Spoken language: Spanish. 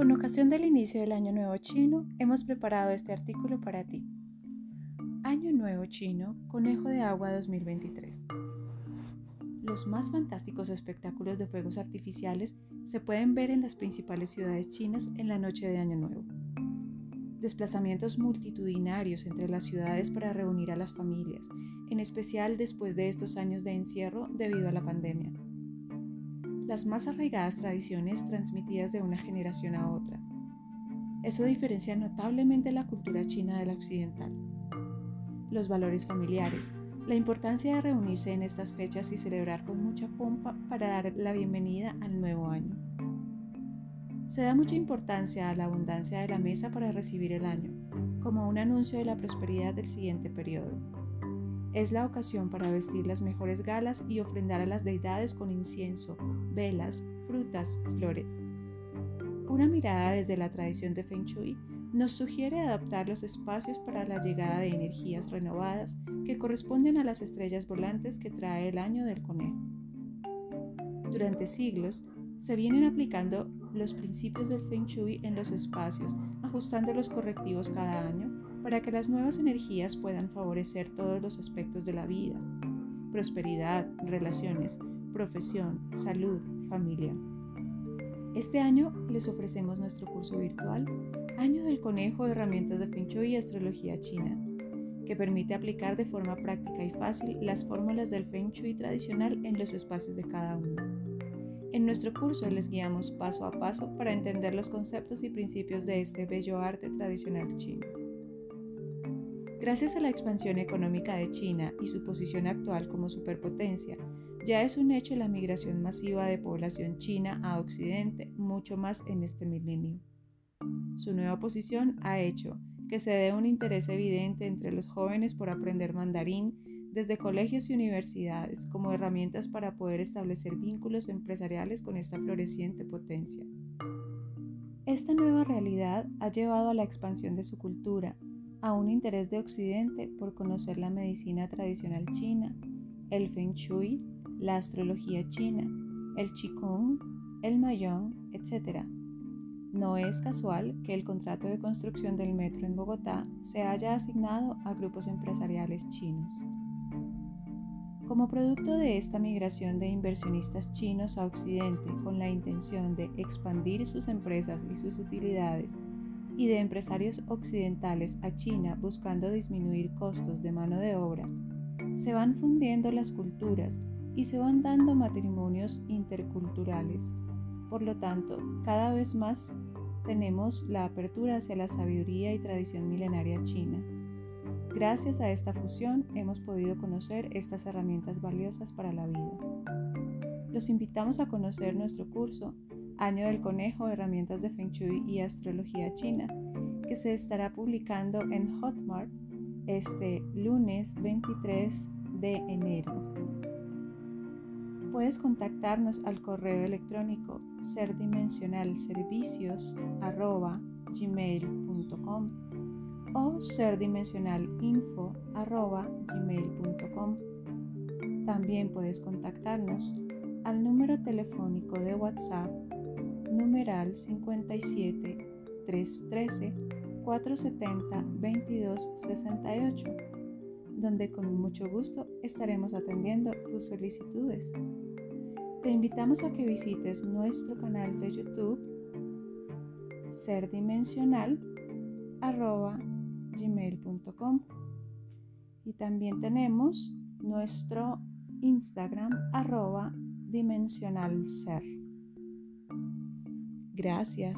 Con ocasión del inicio del Año Nuevo Chino, hemos preparado este artículo para ti. Año Nuevo Chino, Conejo de Agua 2023. Los más fantásticos espectáculos de fuegos artificiales se pueden ver en las principales ciudades chinas en la noche de Año Nuevo. Desplazamientos multitudinarios entre las ciudades para reunir a las familias, en especial después de estos años de encierro debido a la pandemia las más arraigadas tradiciones transmitidas de una generación a otra. Eso diferencia notablemente la cultura china de la occidental. Los valores familiares, la importancia de reunirse en estas fechas y celebrar con mucha pompa para dar la bienvenida al nuevo año. Se da mucha importancia a la abundancia de la mesa para recibir el año, como un anuncio de la prosperidad del siguiente periodo. Es la ocasión para vestir las mejores galas y ofrendar a las deidades con incienso, velas, frutas, flores. Una mirada desde la tradición de Feng Shui nos sugiere adaptar los espacios para la llegada de energías renovadas que corresponden a las estrellas volantes que trae el año del conejo. Durante siglos se vienen aplicando los principios del Feng Shui en los espacios, ajustando los correctivos cada año para que las nuevas energías puedan favorecer todos los aspectos de la vida, prosperidad, relaciones, profesión, salud, familia. Este año les ofrecemos nuestro curso virtual Año del Conejo, herramientas de Feng Shui y astrología china, que permite aplicar de forma práctica y fácil las fórmulas del Feng Shui tradicional en los espacios de cada uno. En nuestro curso les guiamos paso a paso para entender los conceptos y principios de este bello arte tradicional chino. Gracias a la expansión económica de China y su posición actual como superpotencia, ya es un hecho la migración masiva de población china a Occidente, mucho más en este milenio. Su nueva posición ha hecho que se dé un interés evidente entre los jóvenes por aprender mandarín desde colegios y universidades como herramientas para poder establecer vínculos empresariales con esta floreciente potencia. Esta nueva realidad ha llevado a la expansión de su cultura, a un interés de Occidente por conocer la medicina tradicional china, el Feng Shui, la astrología china, el Qigong, el Mayong, etc. No es casual que el contrato de construcción del metro en Bogotá se haya asignado a grupos empresariales chinos. Como producto de esta migración de inversionistas chinos a Occidente con la intención de expandir sus empresas y sus utilidades, y de empresarios occidentales a China buscando disminuir costos de mano de obra, se van fundiendo las culturas y se van dando matrimonios interculturales. Por lo tanto, cada vez más tenemos la apertura hacia la sabiduría y tradición milenaria china. Gracias a esta fusión hemos podido conocer estas herramientas valiosas para la vida. Los invitamos a conocer nuestro curso Año del Conejo, Herramientas de Feng Shui y Astrología China, que se estará publicando en Hotmart este lunes 23 de enero. Puedes contactarnos al correo electrónico serdimensionalservicios.gmail.com o serdimensionalinfo.gmail.com También puedes contactarnos al número telefónico de WhatsApp numeral 57 313 470 22 68, donde con mucho gusto estaremos atendiendo tus solicitudes. Te invitamos a que visites nuestro canal de YouTube serdimensional@gmail.com y también tenemos nuestro Instagram arroba dimensionalser. Gracias.